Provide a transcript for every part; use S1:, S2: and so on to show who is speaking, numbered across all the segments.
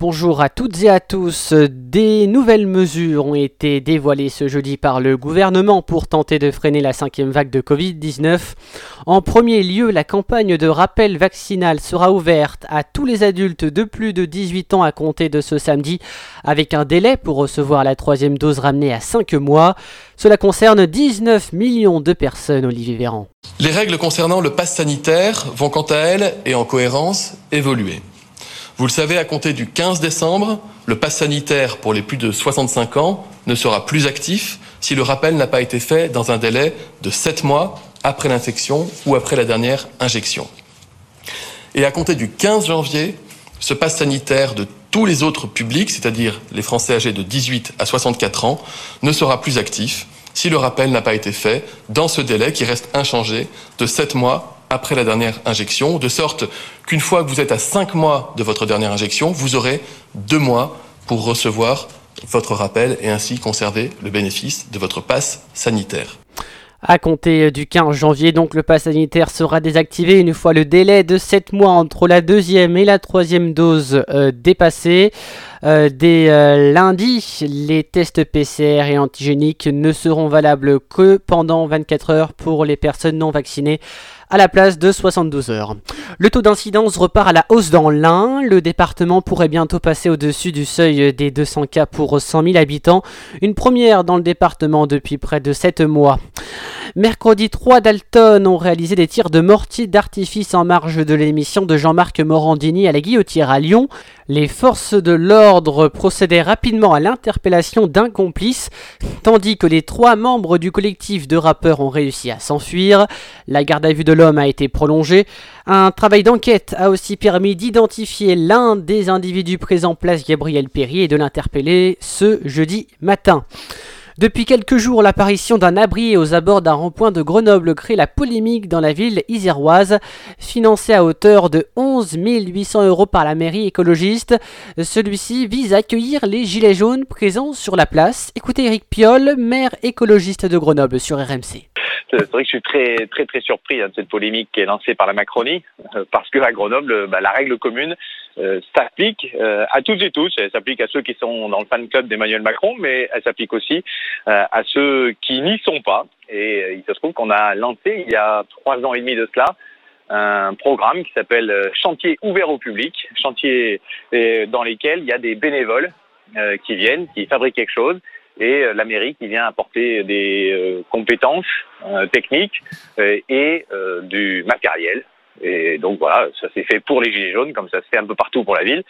S1: Bonjour à toutes et à tous. Des nouvelles mesures ont été dévoilées ce jeudi par le gouvernement pour tenter de freiner la cinquième vague de Covid-19. En premier lieu, la campagne de rappel vaccinal sera ouverte à tous les adultes de plus de 18 ans à compter de ce samedi, avec un délai pour recevoir la troisième dose ramenée à 5 mois. Cela concerne 19 millions de personnes, Olivier Véran.
S2: Les règles concernant le pass sanitaire vont quant à elles, et en cohérence, évoluer. Vous le savez, à compter du 15 décembre, le pass sanitaire pour les plus de 65 ans ne sera plus actif si le rappel n'a pas été fait dans un délai de 7 mois après l'infection ou après la dernière injection. Et à compter du 15 janvier, ce pass sanitaire de tous les autres publics, c'est-à-dire les Français âgés de 18 à 64 ans, ne sera plus actif si le rappel n'a pas été fait dans ce délai qui reste inchangé de 7 mois après la dernière injection, de sorte qu'une fois que vous êtes à 5 mois de votre dernière injection, vous aurez 2 mois pour recevoir votre rappel et ainsi conserver le bénéfice de votre passe sanitaire.
S1: À compter du 15 janvier, donc le pass sanitaire sera désactivé une fois le délai de 7 mois entre la deuxième et la troisième dose euh, dépassé. Euh, dès euh, lundi, les tests PCR et antigéniques ne seront valables que pendant 24 heures pour les personnes non vaccinées à la place de 72 heures. Le taux d'incidence repart à la hausse dans l'Ain. Le département pourrait bientôt passer au-dessus du seuil des 200 cas pour 100 000 habitants. Une première dans le département depuis près de 7 mois. Mercredi, 3 Dalton ont réalisé des tirs de mortier d'artifice en marge de l'émission de Jean-Marc Morandini à la Guillotière à Lyon. Les forces de l'ordre procédaient rapidement à l'interpellation d'un complice, tandis que les trois membres du collectif de rappeurs ont réussi à s'enfuir. La garde à vue de l'homme a été prolongée. Un travail d'enquête a aussi permis d'identifier l'un des individus présents place Gabriel Perrier et de l'interpeller ce jeudi matin. Depuis quelques jours, l'apparition d'un abri aux abords d'un rond-point de Grenoble crée la polémique dans la ville iséroise. Financé à hauteur de 11 800 euros par la mairie écologiste, celui-ci vise à accueillir les gilets jaunes présents sur la place. Écoutez Eric Piolle, maire écologiste de Grenoble sur RMC.
S3: C'est je suis très très très surpris hein, de cette polémique qui est lancée par la Macronie, euh, parce que Grenoble, bah, la règle commune euh, s'applique euh, à toutes et tous. Elle s'applique à ceux qui sont dans le fan club d'Emmanuel Macron, mais elle s'applique aussi à ceux qui n'y sont pas. Et il se trouve qu'on a lancé il y a trois ans et demi de cela un programme qui s'appelle Chantier ouvert au public, chantier dans lesquels il y a des bénévoles qui viennent, qui fabriquent quelque chose et la mairie qui vient apporter des compétences techniques et du matériel et donc voilà, ça s'est fait pour les Gilets jaunes, comme ça se fait un peu partout pour la ville.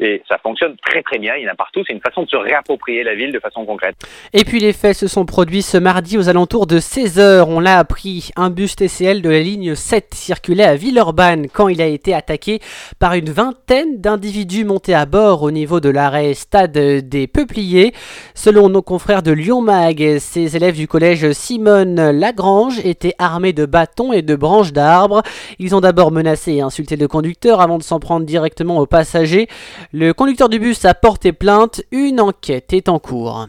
S3: Et ça fonctionne très très bien, il y en a partout. C'est une façon de se réapproprier la ville de façon concrète.
S1: Et puis les faits se sont produits ce mardi aux alentours de 16h. On l'a appris, un bus TCL de la ligne 7 circulait à Villeurbanne quand il a été attaqué par une vingtaine d'individus montés à bord au niveau de l'arrêt stade des Peupliers. Selon nos confrères de Lyon Mag, ces élèves du collège Simone Lagrange étaient armés de bâtons et de branches d'arbres. Ils ont d'abord menacé et insulté le conducteur avant de s'en prendre directement aux passagers. Le conducteur du bus a porté plainte. Une enquête est en cours.